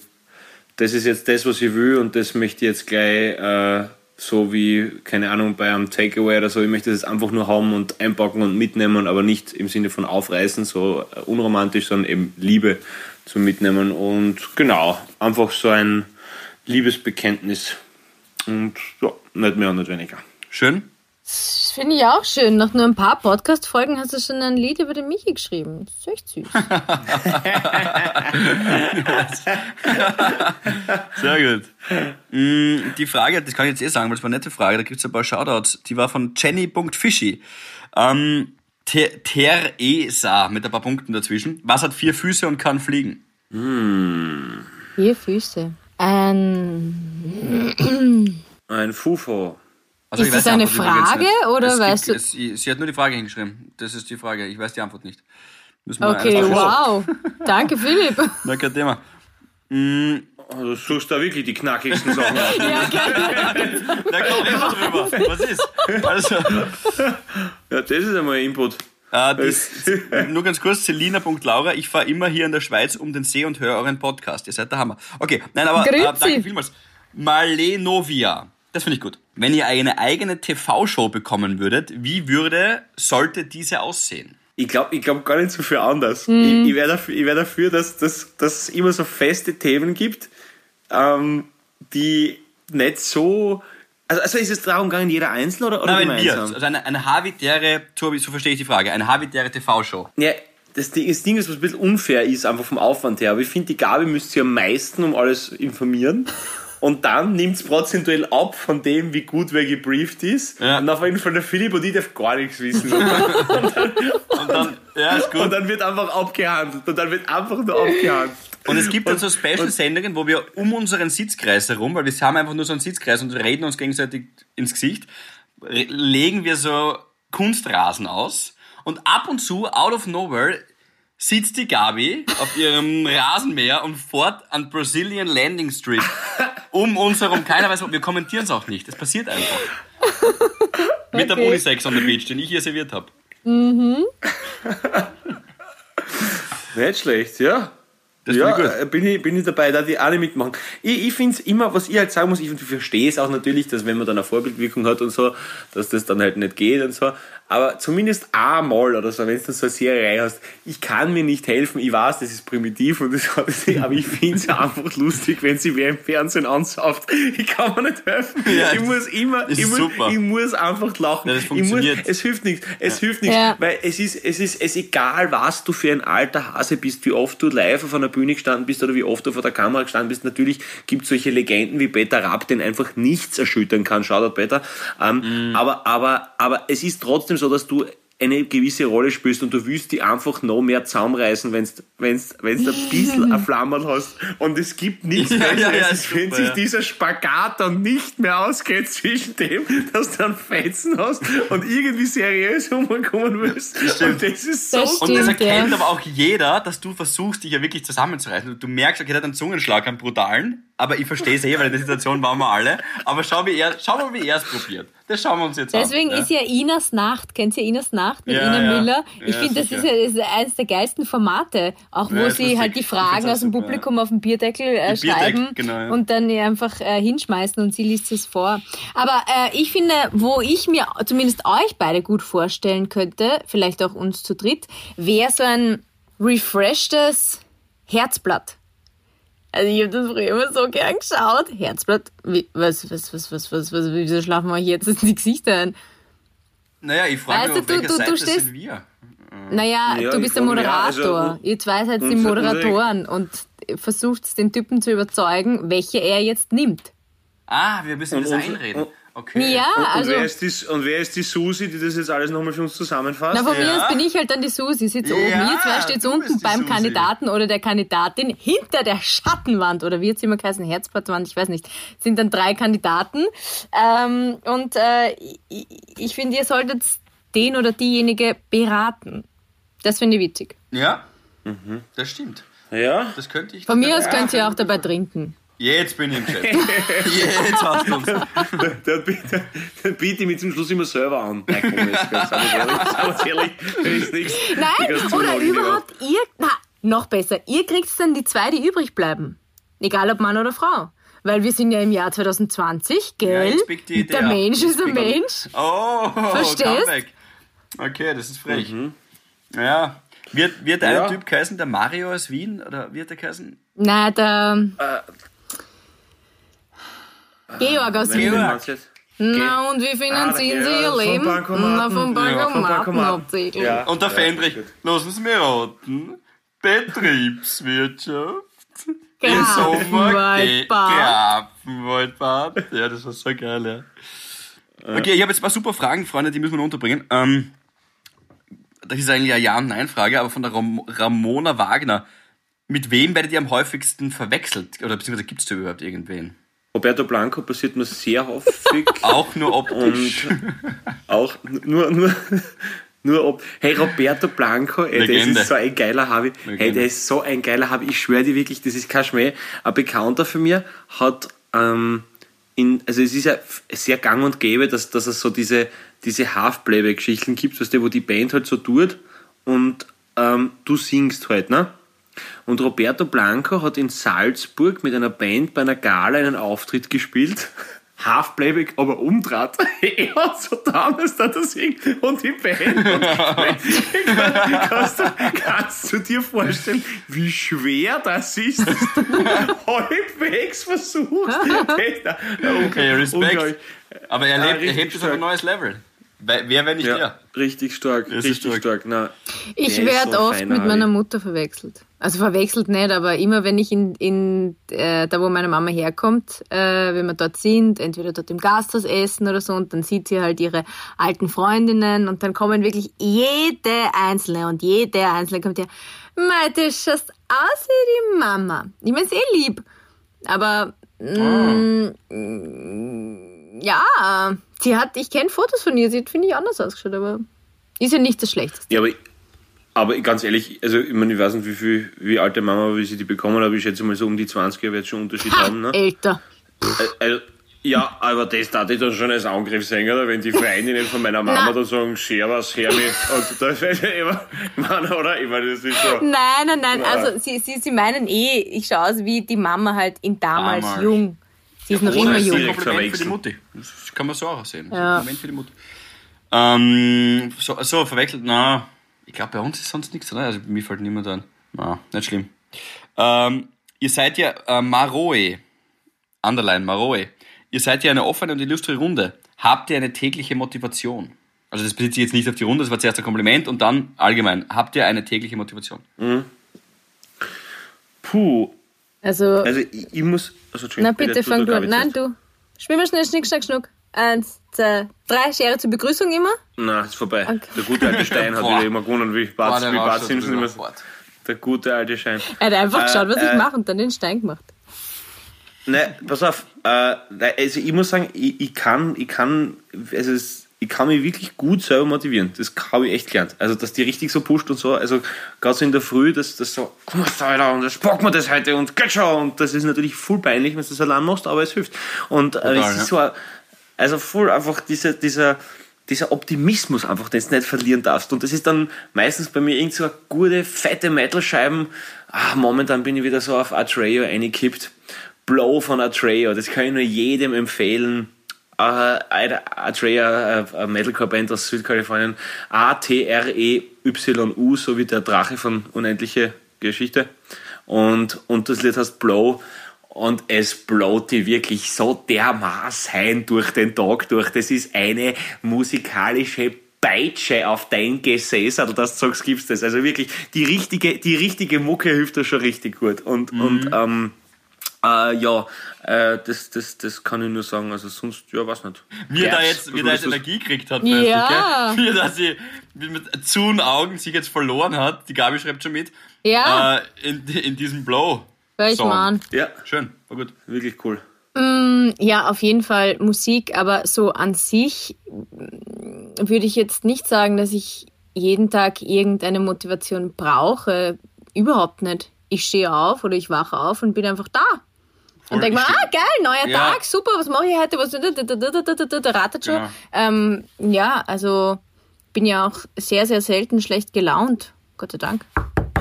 das ist jetzt das, was ich will und das möchte ich jetzt gleich äh, so wie, keine Ahnung, bei einem Takeaway oder so, ich möchte das einfach nur haben und einpacken und mitnehmen, aber nicht im Sinne von aufreißen, so unromantisch, sondern eben Liebe zum Mitnehmen und genau, einfach so ein Liebesbekenntnis und ja, nicht mehr und nicht weniger. Schön? Das finde ich auch schön. Nach nur ein paar Podcast-Folgen hast du schon ein Lied über den Michi geschrieben. Das ist echt süß. Sehr gut. Mm, Die Frage, das kann ich jetzt eh sagen, weil es war eine nette Frage, da gibt es ein paar Shoutouts. Die war von Jenny.fishy. Ähm, Ter- Teresa mit ein paar Punkten dazwischen. Was hat vier Füße und kann fliegen? Vier Füße. Ein, Ein Fufo. Also, Ist das eine Antwort Frage, oder es weißt gibt, du- Es, sie hat nur die Frage hingeschrieben. Das ist die Frage. Ich weiß die Antwort nicht. Müssen wir okay, wow. Danke, Philipp. Na, kein Thema. Oh, Du suchst da wirklich die knackigsten Sachen aus. Ja, geil. Na komm, reden wir drüber. Was ist? Also, Ja, das ist einmal ein Input. äh, das, nur ganz kurz, Selina.laura, ich fahre immer hier in der Schweiz um den See und höre euren Podcast. Ihr seid der Hammer. Okay, nein, aber äh, danke vielmals. Malenovia. Das finde ich gut. Wenn ihr eine eigene TV-Show bekommen würdet, wie würde, sollte diese aussehen? Ich glaube ich glaub gar nicht so viel anders. Mhm. Ich, ich wäre dafür, ich wär dafür dass, dass, dass es immer so feste Themen gibt, ähm, die nicht so. Also, also ist es darum gegangen, jeder einzeln oder, oder Na, wenn wir, gemeinsam? also eine, eine habitäre, so so verstehe ich die Frage, eine habitäre TV-Show. Ja, das Ding, das Ding ist, was ein bisschen unfair ist, einfach vom Aufwand her. Aber ich finde, die Gabi müsste sich am meisten um alles informieren. Und dann nimmt es prozentuell ab von dem, wie gut wer gebrieft ist. Ja. Und auf jeden Fall der Philipp und ich darf gar nichts wissen. Und dann, ja, ist gut. Und dann wird einfach abgehandelt. Und dann wird einfach nur abgehandelt. Und es gibt dann so Special-Sendungen, wo wir um unseren Sitzkreis herum, weil wir haben einfach nur so einen Sitzkreis und reden uns gegenseitig ins Gesicht, legen wir so Kunstrasen aus und ab und zu, out of nowhere, sitzt die Gabi auf ihrem Rasenmäher und fährt an Brazilian Landing Strip um uns herum. Keiner weiß, wir kommentieren es auch nicht. Es passiert einfach. Mit der Okay. Unisex on the Beach, den ich hier serviert habe. Nicht schlecht, ja. Das ja, ich äh, bin ich, bin ich dabei, da die alle mitmachen. Ich, ich finde es immer, was ich halt sagen muss, ich verstehe es auch natürlich, dass wenn man dann eine Vorbildwirkung hat und so, dass das dann halt nicht geht und so. Aber zumindest einmal oder so, wenn du dann so eine Serie hast, ich kann mir nicht helfen, ich weiß, das ist primitiv und das hat es nicht, aber ich finde es einfach lustig, wenn sie wer im Fernsehen ansauft. Ich kann mir nicht helfen. Ja, ich muss immer, ich muss, ich muss einfach lachen. Ja, das ich muss, es hilft nichts. Es hilft nichts, Ja. weil es ist, es ist, es ist egal, was du für ein alter Hase bist, wie oft du live auf einer Bühne gestanden bist oder wie oft du vor der Kamera gestanden bist. Natürlich gibt es solche Legenden wie Peter Rapp, den einfach nichts erschüttern kann. Shoutout Peter. Ähm, aber, aber, aber es ist trotzdem so, dass du eine gewisse Rolle spielst und du willst die einfach noch mehr zusammenreißen, wenn du wenn's, wenn's ein bisschen ein Flammerl hast. Und es gibt nichts Besseres, ja, ja, als wenn super, sich ja. dieser Spagat dann nicht mehr ausgeht zwischen dem, dass du einen Fetzen hast und irgendwie seriös rumkommen willst. Und das ist so Das Und das erkennt aber auch jeder, dass du versuchst, dich ja wirklich zusammenzureißen. Du merkst, okay, der hat einen Zungenschlag, einen brutalen, aber ich verstehe es eh, weil in der Situation waren wir alle. Aber schau, wie er, schau mal, wie er es probiert. Das schauen wir uns jetzt Deswegen an. ist ja Inas Nacht, kennt ihr Inas Nacht mit Ja, Ina ja. Müller? Ich finde, das sicher. ist ja eines der geilsten Formate, auch wo sie halt die Fragen aus dem super, Publikum auf den Bierdeckel äh, schreiben genau, und dann einfach äh, hinschmeißen und sie liest es vor. Aber äh, ich finde, wo ich mir zumindest euch beide gut vorstellen könnte, vielleicht auch uns zu dritt, wäre so ein refreshtes Herzblatt. Also ich habe das früher immer so gern geschaut. Herzblatt, wie, was, was, was, was, was, was, wieso schlafen wir euch jetzt in die Gesichter ein? Naja, ich frage Weißt mich, auf du, du- welcher du- du Seite stehst- sind wir? Naja, Ja, du bist der Moderator. also, Ihr zwei seid die Moderatoren und versucht den Typen zu überzeugen, welche er jetzt nimmt. Ah, wir müssen Und das unser- einreden. und- Okay. Ja, Und, also, wer ist die, und wer ist die Susi, die das jetzt alles nochmal für uns zusammenfasst? na, von mir Ja. aus bin ich halt dann die Susi, sitze Ja, oben. Ihr zwei steht unten beim Susi. Kandidaten oder der Kandidatin hinter der Schattenwand oder wie jetzt immer heißen, Herzblattwand, ich weiß nicht, sind dann drei Kandidaten. Ähm, und äh, ich, ich finde, ihr solltet den oder diejenige beraten. Das finde ich witzig. Ja, Mhm. das stimmt. Ja? Das könnte ich. Von mir aus könnt ihr auch dabei trinken. Jetzt bin ich im Chat. Jetzt hast du uns. Dann biete, ich mich zum Schluss immer selber an. Nein, komm, jetzt, ehrlich, ist nichts. Oder Zoologie überhaupt ihr, na, noch besser, ihr kriegt dann die zwei, die übrig bleiben. Egal ob Mann oder Frau. Weil wir sind ja im Jahr 2020, gell? jetzt biegt die Idee der. Mensch ist ein Mensch. Oh, Verstehst? Okay, das ist frech. Ja. Wird, wird Ja. ein Typ heißen, der Mario aus Wien? Oder wird der heißen? Nein, der Georg aus Wien. jetzt- Na, und wie finanzieren Ah, Sie ja, Ihr Leben? Na, vom Ja, vom Bankomaten abziegeln. Ja. Und der Fendrich, gut. lassen Sie mich raten. Betriebswirtschaft. Im Sommer. Grafenwaldbad. Ja, das war so geil, ja. Okay, ich habe jetzt ein paar super Fragen, Freunde, die müssen wir noch unterbringen. Ähm, das ist eigentlich eine Ja- und Nein-Frage, aber von der Ram Ramona Wagner. Mit wem werdet ihr am häufigsten verwechselt? Oder beziehungsweise gibt es da überhaupt irgendwen? Roberto Blanco passiert mir sehr häufig. Auch nur optisch. und auch nur, nur, nur ob. Hey, Roberto Blanco, ey, das ist so ein geiler Habi. Hey, der ist so ein geiler Habi. Ich schwöre dir wirklich, das ist kein Schmäh. Ein Bekannter von mir hat, ähm, in, also es ist ja sehr gang und gäbe, dass, dass es so diese, diese Half-Playback-Geschichten gibt, weißt du, wo die Band halt so tut und ähm, du singst halt, ne? Und Roberto Blanco hat in Salzburg mit einer Band bei einer Gala einen Auftritt gespielt. Half Playback, aber umdraht. er hat so damals da das singt und die Band. Und kannst, du, kannst du dir vorstellen, wie schwer das ist, dass du halbwegs versuchst? Okay, Respekt. Aber er, lebt, er hebt es auf ein neues Level. Wer, wenn nicht Ja, er? richtig stark, ist richtig stark. stark. Na, Ich der werde so oft mit meiner. Mutter verwechselt. Also verwechselt nicht, aber immer wenn ich in, in äh, da, wo meine Mama herkommt, äh, wenn wir dort sind, entweder dort im Gasthaus essen oder so, und dann sieht sie halt ihre alten Freundinnen und dann kommen wirklich jede einzelne und jede einzelne kommt ja, Mei, du schaust aus wie die Mama. Ich meine, eh lieb, aber mm, mm, ja, sie hat, ich kenne Fotos von ihr, sie hat, finde ich, anders ausgeschaut, aber ist ja nicht das Schlechteste. Ja, aber, aber ganz ehrlich, also ich meine, ich weiß nicht, wie viel, wie alte Mama, wie sie die bekommen, aber ich schätze mal so um die 20er wird schon Unterschied haben, ne? Älter. Äh, Also, ja, aber das darf ich dann schon als Angriff sehen, oder? Wenn die Freundinnen von meiner Mama Nein. dann sagen, Servus, Hermi, und das ist immer, ich meine, oder? Ich meine, das ist so. Nein, nein, nein. Ja. Also sie, sie, sie meinen eh, ich schaue aus wie die Mama halt in damals, Damals. jung. Sie ist noch oder immer sie- jung. direkt Kompliment für die. Mutti. Das kann man so auch sehen. Das ist Ja. ein Kompliment für die Mutti. Ähm, so, so, verwechselt, na, ich glaube, bei uns ist sonst nichts, oder? Also, mir fällt niemand an. Na, nicht schlimm. Ähm, ihr seid ja äh, Maroe. Underline, Maroe. Ihr seid ja eine offene und illustre Runde. Habt ihr eine tägliche Motivation? Also, das bezieht sich jetzt nicht auf die Runde, das war zuerst ein Kompliment und dann allgemein. Habt ihr eine tägliche Motivation? Puh, Also, also ich, ich muss. Also, na bitte, fang du an. Nein, du. Spiel mal schnell Schnick, Schnack, Schnuck. Eins, zwei, drei. Schere zur Begrüßung immer. Nein, ist vorbei. Okay. Der gute alte Stein hat Boah. wieder immer gewonnen, wie Bart, der wie Bart Simpson immer. Fort. Der gute alte Stein. Er hat einfach Äh, geschaut, was ich äh, mache und dann den Stein gemacht. Nein, pass auf. Äh, also ich muss sagen, ich, ich kann, ich kann, also es, ich kann mich wirklich gut selber motivieren. Das habe ich echt gelernt. Also, dass die richtig so pusht und so. Also, gerade so in der Früh, dass das so, komm mal, Alter, und das packen wir das heute und geht schon. Und das ist natürlich voll peinlich, wenn du das allein machst, aber es hilft. Und äh, es ist so, also voll einfach dieser, dieser, dieser Optimismus einfach, den du nicht verlieren darfst. Und das ist dann meistens bei mir irgend so eine gute, fette Metal-Scheiben. Ah, momentan bin ich wieder so auf Atreyo eingekippt. Blow von Atreyo, das kann ich nur jedem empfehlen. Uh, Atreyo, äh, Metalcore-Band aus Südkalifornien. A-T-R-E-Y-U, so wie der Drache von Unendliche Geschichte. Und, und das Lied heißt Blow. Und es blowt die wirklich so dermaßen durch den Tag durch. Das ist eine musikalische Peitsche auf dein Gesäß, oder das du sagst, gibt's das. Also wirklich, die richtige, die richtige Mucke hilft da schon richtig gut. Und, und ähm, äh, ja, äh, das, das, das kann ich nur sagen. Also sonst, ja, weiß nicht. Wie er da jetzt, er da jetzt du- Energie gekriegt hat, Ja. plötzlich, gell? Wie er da sie wie mit zuen Augen sich jetzt verloren hat. Die Gabi schreibt schon mit. Ja. Äh, in, in diesem Blow. Hör ich mal an. Ja, Schön, war gut. wirklich cool. Ja, auf jeden Fall Musik, aber so an sich mm, würde ich jetzt nicht sagen, dass ich jeden Tag irgendeine Motivation brauche. Überhaupt nicht. Ich stehe auf oder ich wache auf und bin einfach da. Und denke mir, ah, geil, neuer Ja. Tag, super, was mache ich heute? Was, da ratet schon. Genau. Ähm, ja, also bin ja auch sehr, sehr selten schlecht gelaunt. Gott sei Dank.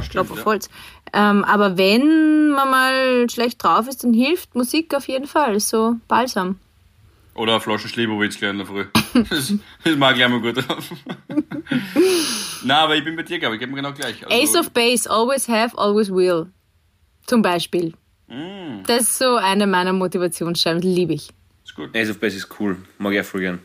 Klopf auf ja. Holz. Ähm, aber wenn man mal schlecht drauf ist, dann hilft Musik auf jeden Fall. Ist so balsam. Oder eine Flasche Slivovitz gleich in der Früh. Das, das mag ich gleich mal gut drauf. Na, aber ich bin bei dir, glaube ich. Gib mir genau gleich. Also, Ace of Base, always have, always will. Zum Beispiel. Mm. Das ist so eine meiner Motivationsscheiben, liebe ich. Ist gut. Ace of Base ist cool. Mag ich auch voll gern.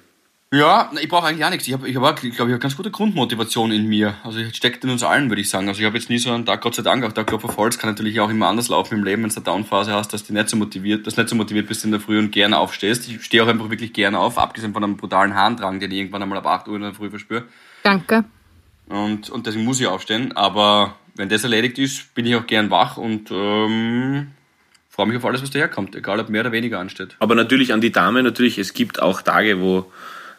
Ja, ich brauche eigentlich auch nichts. Ich habe, ich hab, glaube, ich habe ganz gute Grundmotivation in mir. Also ich steckt in uns allen, würde ich sagen. Also ich habe jetzt nie so einen Tag, Gott sei Dank, auch der Klopf auf Holz kann natürlich auch immer anders laufen im Leben, wenn du eine Downphase hast, dass du nicht so motiviert, dass nicht so motiviert bist in der Früh und gerne aufstehst. Ich stehe auch einfach wirklich gerne auf, abgesehen von einem brutalen Harndrang, den ich irgendwann einmal ab 8 Uhr in der Früh verspüre. Danke. Und, und deswegen muss ich aufstehen. Aber wenn das erledigt ist, bin ich auch gern wach und ähm, freue mich auf alles, was daherkommt, egal ob mehr oder weniger ansteht. Aber natürlich an die Dame, natürlich, es gibt auch Tage, wo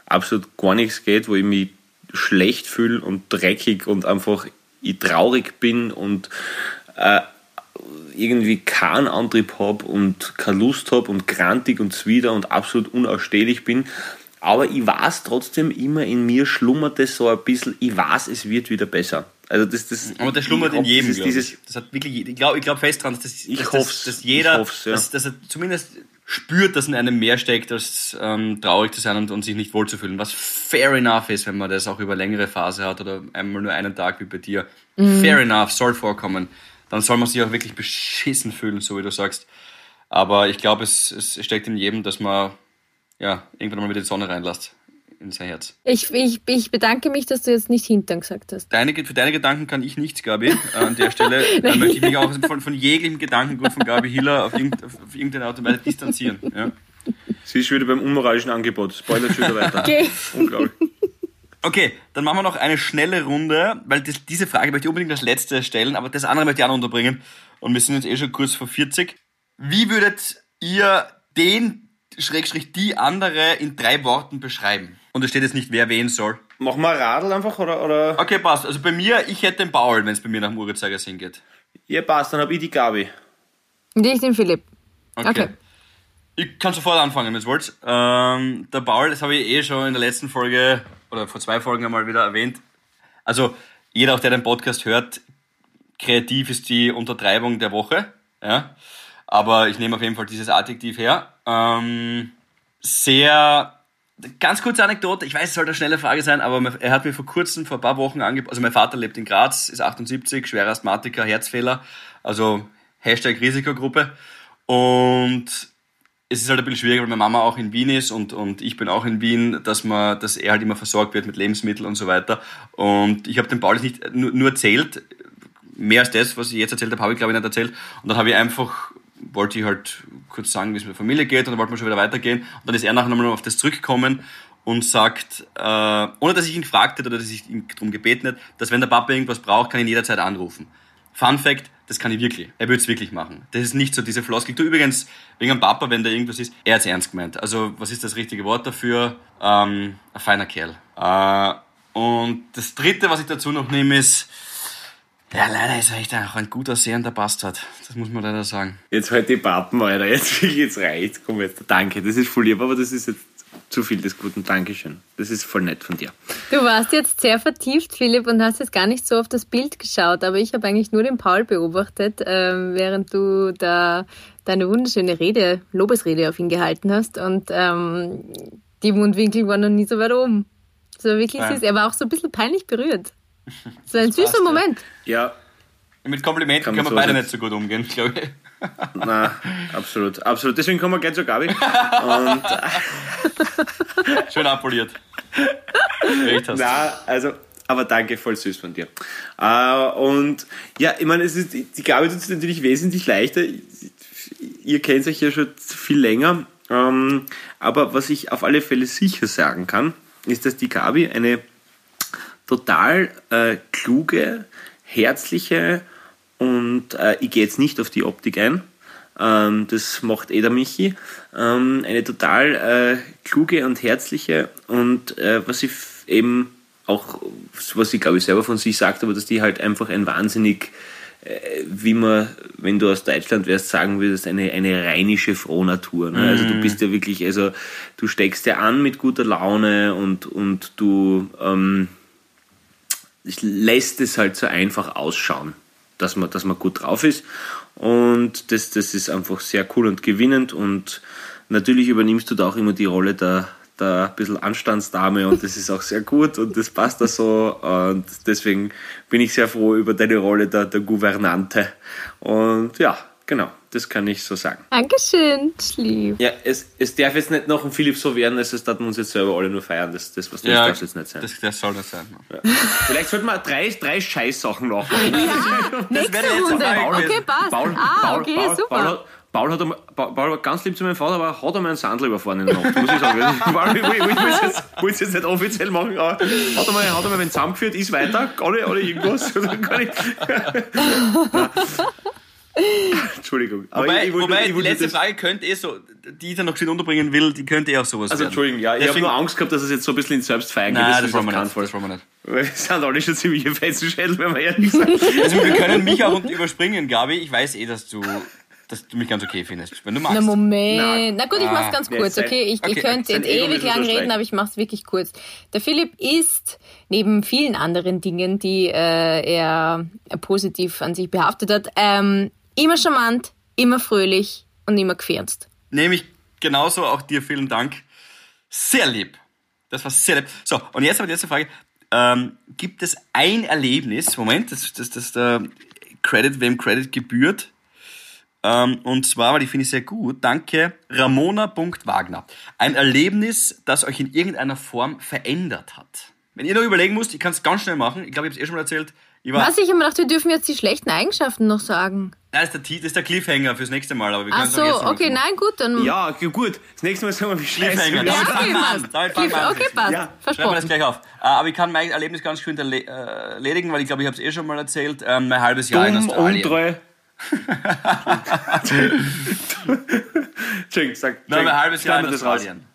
absolut gar nichts geht, wo ich mich schlecht fühle und dreckig und einfach ich traurig bin und äh, irgendwie keinen Antrieb habe und keine Lust habe und grantig und zwider und absolut unausstehlich bin. Aber ich weiß trotzdem immer, in mir schlummert es so ein bisschen, ich weiß, es wird wieder besser. Also das, das, Aber das schlummert ich in jedem, dieses- glaube dieses- ich. Das hat wirklich, ich glaube ich glaub fest dran, dass, das, Ich dass, hoff's. dass, dass jeder, Ich hoff's, ja. dass, dass er zumindest spürt, dass in einem mehr steckt, als ähm, traurig zu sein und, und sich nicht wohlzufühlen. Was fair enough ist, wenn man das auch über längere Phase hat oder einmal nur einen Tag wie bei dir. Fair enough, soll vorkommen. Dann soll man sich auch wirklich beschissen fühlen, so wie du sagst. Aber ich glaube, es, es steckt in jedem, dass man ja, irgendwann mal wieder die Sonne reinlässt in sein Herz. Ich, ich, ich bedanke mich, dass du jetzt nicht Hintern gesagt hast. Deine, für deine Gedanken kann ich nichts, Gabi. An der Stelle äh, möchte ich mich auch von, von jeglichem Gedankengut von Gabi Hiller auf, irgend, auf irgendeine Art und Weise distanzieren. Ja. Sie ist wieder beim unmoralischen Angebot. Spoiler schon wieder weiter. Okay. Unglaublich. Okay, dann machen wir noch eine schnelle Runde, weil das, diese Frage möchte ich unbedingt als letzte stellen, aber das andere möchte ich auch noch unterbringen. Und wir sind jetzt eh schon kurz vor 40. Wie würdet ihr den, Schrägstrich, die andere in drei Worten beschreiben? Und es steht jetzt nicht, wer wen soll. Machen wir ein Radl einfach oder, oder? Okay, passt. Also bei mir, ich hätte den Paul, wenn es bei mir nach dem Uhrzeigersinn geht. Ja, passt, dann hab ich die Gabi. Und ich den Philipp. Okay. Ich kann sofort anfangen, wenn ihr wollt. Ähm, der Paul, das habe ich eh schon in der letzten Folge oder vor zwei Folgen einmal wieder erwähnt. Also, jeder, auch der den Podcast hört, kreativ ist die Untertreibung der Woche. Ja? Aber ich nehme auf jeden Fall dieses Adjektiv her. Ähm, sehr, ganz kurze Anekdote, ich weiß, es sollte eine schnelle Frage sein, aber er hat mir vor kurzem, vor ein paar Wochen angeboten, also mein Vater lebt in Graz, ist 78, schwerer Asthmatiker, Herzfehler, also Hashtag Risikogruppe. Und es ist halt ein bisschen schwierig, weil meine Mama auch in Wien ist und, und ich bin auch in Wien, dass man, dass er halt immer versorgt wird mit Lebensmitteln und so weiter. Und ich habe dem Paul das nicht nur, nur erzählt, mehr als das, was ich jetzt erzählt habe, habe ich glaube ich nicht erzählt. Und dann habe ich einfach, wollte ich halt kurz sagen, wie es mit der Familie geht und dann wollten wir schon wieder weitergehen. Und dann ist er nachher nochmal auf das zurückgekommen und sagt, äh, ohne dass ich ihn gefragt hätte oder dass ich ihn darum gebeten hätte, dass wenn der Papa irgendwas braucht, kann ich ihn jederzeit anrufen. Fun Fact, das kann ich wirklich. Er würde es wirklich machen. Das ist nicht so diese Floskel. Du übrigens, wegen dem Papa, wenn da irgendwas ist, er hat es ernst gemeint. Also, was ist das richtige Wort dafür? Ähm, ein feiner Kerl. Äh, und das dritte, was ich dazu noch nehme, ist, ja, leider ist er echt auch ein guter sehender Bastard. Das muss man leider sagen. Jetzt halt die Pappen, Alter. Jetzt, jetzt reicht's. Komm jetzt. Danke, das ist voll lieb, aber das ist jetzt zu viel des Guten. Dankeschön. Das ist voll nett von dir. Du warst jetzt sehr vertieft, Philipp, und hast jetzt gar nicht so auf das Bild geschaut, aber ich habe eigentlich nur den Paul beobachtet, ähm, während du da deine wunderschöne Rede, Lobesrede auf ihn gehalten hast und ähm, die Mundwinkel waren noch nie so weit oben. War wirklich Ja. süß. Er war auch so ein bisschen peinlich berührt. Das war ein süßer. Moment. Ja, Mit Komplimenten Kann können man wir so beide nicht so gut umgehen, glaube ich. na, absolut. Absolut. Deswegen kommen wir gleich zur Gabi. Und Schön abpoliert. Echt hast. Na, also, aber danke, voll süß von dir. Äh, und ja, ich meine, es ist, die Gabi tut es natürlich wesentlich leichter. Ihr kennt euch ja schon viel länger. Ähm, aber was ich auf alle Fälle sicher sagen kann, ist, dass die Gabi eine total äh, kluge, herzliche und äh, ich gehe jetzt nicht auf die Optik ein, ähm, das macht eh der Michi, ähm, eine total äh, kluge und herzliche und äh, was ich eben auch, was sie glaube ich selber von sich sagt, aber dass die halt einfach ein wahnsinnig äh, wie man, wenn du aus Deutschland wärst, sagen würdest, eine, eine rheinische Frohnatur. Ne? Also du bist ja wirklich, also du steckst ja an mit guter Laune und, und du ähm, lässt es halt so einfach ausschauen, dass man, dass man gut drauf ist. Und das, das ist einfach sehr cool und gewinnend. Und natürlich übernimmst du da auch immer die Rolle der, der bisschen Anstandsdame und das ist auch sehr gut und das passt da so. Und deswegen bin ich sehr froh über deine Rolle der, der Gouvernante. Und ja, genau. Das kann ich so sagen. Dankeschön, lieb. Ja, es, es darf jetzt nicht noch ein Philipp so werden, als es dass wir uns jetzt selber alle nur feiern. Das, das, was das Ja, darf jetzt nicht sein. Das, das soll nicht sein. Vielleicht sollten wir drei, drei Scheißsachen machen. Nächste wäre jetzt Runde. mal Okay, passt. Paul, ah, Paul, okay, Paul, super. Paul, hat, Paul, hat, Paul, Paul war ganz lieb zu meinem Vater, aber hat einmal einen Sandler überfahren in der Nacht, muss ich sagen. Paul, ich will ich will es jetzt, jetzt nicht offiziell machen, aber hat einmal, hat einmal wen zusammengeführt, ist weiter, alle, alle irgendwas. Entschuldigung. Aber Wobei, ich, ich wollte- wobei ich die wollte letzte das- Frage könnte eh so, die ich dann noch geschwind unterbringen will, die könnte eh auch sowas Also werden. Entschuldigung, ja, ich habe Deswegen- nur Angst gehabt, dass es jetzt so ein bisschen ins Selbstfeiern geht. Nein, das, ist wollen wir nicht. Das wollen wir nicht. Wir sind alle schon ziemliche Fetzenschädel, wenn wir ehrlich sind. Also wir können mich auch überspringen, Gabi. Ich weiß eh, dass du, dass du mich ganz okay findest, wenn du magst. Na Moment. Na, Na, gut, ich mach's ganz wer kurz, okay? Ich, okay, ich könnte jetzt Ego ewig lang so reden, aber ich mach's wirklich kurz. Der Philipp ist, neben vielen anderen Dingen, die äh, er positiv an sich behaftet hat, ähm, immer charmant, immer fröhlich und immer gefernst. Nämlich genauso auch dir vielen Dank. Sehr lieb. Das war sehr lieb. So, und jetzt aber die letzte Frage. Ähm, gibt es ein Erlebnis, Moment, das, das, das der Credit, wem Credit gebührt. Ähm, und zwar, weil ich finde ich sehr gut, danke, Ramona.wagner. Ein Erlebnis, das euch in irgendeiner Form verändert hat. Wenn ihr noch überlegen müsst, ich kann es ganz schnell machen. Ich glaube, ich habe es eh schon mal erzählt. Ich Was, ich habe mir gedacht, wir dürfen jetzt die schlechten Eigenschaften noch sagen. Nein, das ist der, Ti- das ist der Cliffhanger fürs nächste Mal, aber wir Ach können es so, jetzt okay, nein, gut, dann... Ja, okay, gut. Das nächste Mal sagen wir, wie scheiße Cliffhanger. Ja, okay, fangen wir an. passt. Damit fangen wir an. Okay, passt. Ja. Schreiben wir das gleich auf. Äh, aber ich kann mein Erlebnis ganz schön erle- äh, erledigen, weil ich glaube, ich habe es eh schon mal erzählt. Mein halbes Jahr in Dumm, Australien. untreu. Entschuldigung, sag. Nein, mein halbes Jahr in. Australien.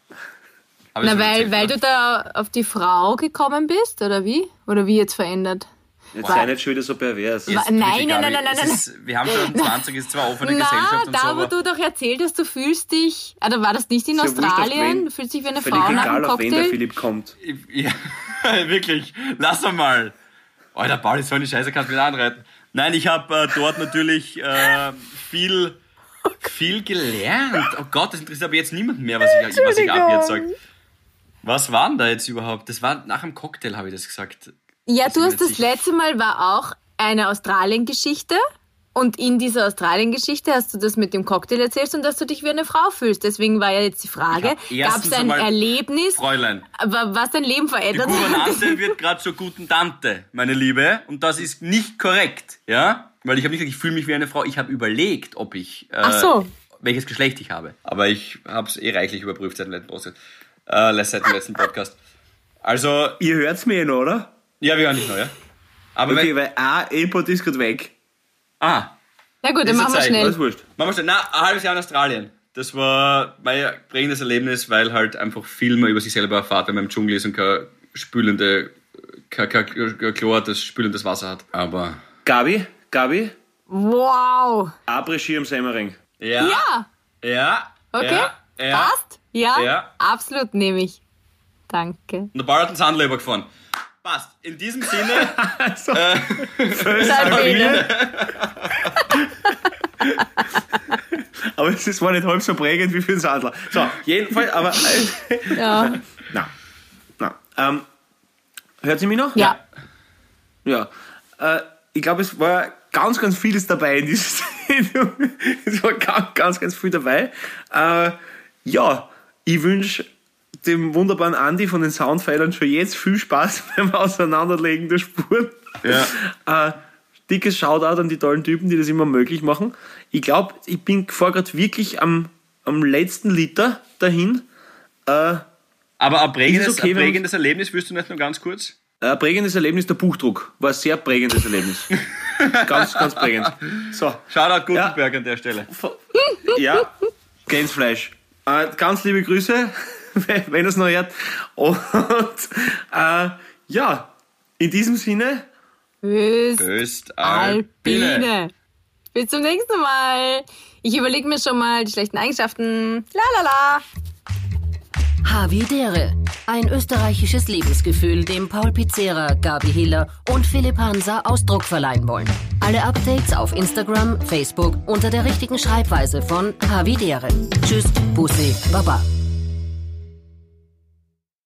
Na, schon weil, erzählt, weil du da auf die Frau gekommen bist, oder wie? Oder wie jetzt verändert? Jetzt sei nicht schon wieder so pervers. Nein, nein, nein, nein, nein, Ist, wir haben schon 20, ist zwar offene Gesellschaft Na, und da so, wo du doch erzählt hast, du fühlst dich, oder war das nicht in Ist Australien? wen- Du fühlst dich wie eine Frau nach egal, dem auf wen der? Philipp kommt. ja, wirklich, lass doch mal. Alter, Paul, so eine Scheiße kannst du nicht anreiten. Nein, ich habe äh, dort natürlich äh, viel, viel gelernt. Oh Gott, das interessiert aber jetzt niemand mehr, was ich, was ich ab jetzt sage. Was war denn da jetzt überhaupt? Das war nach dem Cocktail, habe ich das gesagt. Ja, du hast mir das letzte Mal war auch eine Australien-Geschichte. Und in dieser Australien-Geschichte hast du das mit dem Cocktail erzählt und dass du dich wie eine Frau fühlst. Deswegen war ja jetzt die Frage, gab es ein Erlebnis, Fräulein, wa- was dein Leben die verändert hat? Gouvernante wird gerade zur guten Tante, meine Liebe. Und das ist nicht korrekt, ja? Weil ich habe nicht gesagt, ich fühle mich wie eine Frau. Ich habe überlegt, ob ich, äh, Ach so. welches Geschlecht ich habe. Aber ich habe es eh reichlich überprüft seit dem letzten Podcast. Äh, seit dem letzten Podcast. Also, Ihr hört's mir eh noch, oder? Ja, wir hören dich noch, ja? Aber Okay, weil ein E-Pod ist gerade weg. ah, Na gut, dann machen wir schnell. Alles wurscht. machen wir schnell. Na, ein halbes Jahr in Australien. Das war mein prägendes Erlebnis, weil halt einfach viel mehr über sich selber erfahrt, wenn man im Dschungel ist und kein spülende, kein, Chlor, das spülendes Wasser hat. Aber, Gabi, Gabi, Wow. Après-Ski am Semmering. ja. Ja, Ja. okay. Ja. ja. Passt? Ja? Ja. Absolut nehme ich. Danke. Und der Ball hat einen Sandler übergefahren. Passt. In diesem Sinne, Sabine. Aber es ist- war nicht halb so prägend wie für den Sandler. So, jedenfalls, aber. Ja. na, na. Ähm, hört sie mich noch? ja. Ja. Äh, ich glaube, es war ganz, ganz vieles dabei in dieser Sendung. es war ganz, ganz, ganz viel dabei. Äh, ja, ich wünsche dem wunderbaren Andi von den Soundfeilern schon jetzt viel Spaß beim Auseinanderlegen der Spuren. Ja. Äh, dickes Shoutout an die tollen Typen, die das immer möglich machen. Ich glaube, ich bin vor gerade wirklich am, am letzten Liter dahin. Äh, aber ein prägendes, okay, ein prägendes Erlebnis, willst du nicht nur ganz kurz? Ein prägendes Erlebnis, der Buchdruck. War ein sehr prägendes Erlebnis. ganz, ganz prägend. So, Shoutout Gutenberg an der Stelle. ja, Gänsfleisch. Äh, ganz liebe Grüße, wenn es noch hört. Und äh, ja, in diesem Sinne, Öst. Östalpine. Alpine. Bis zum nächsten Mal. Ich überlege mir schon mal die schlechten Eigenschaften. La la la. Havidere. Ein österreichisches Lebensgefühl, dem Paul Pizzera, Gabi Hiller und Philipp Hansa Ausdruck verleihen wollen. Alle Updates auf Instagram, Facebook unter der richtigen Schreibweise von Havidere. Tschüss, Bussi, Baba.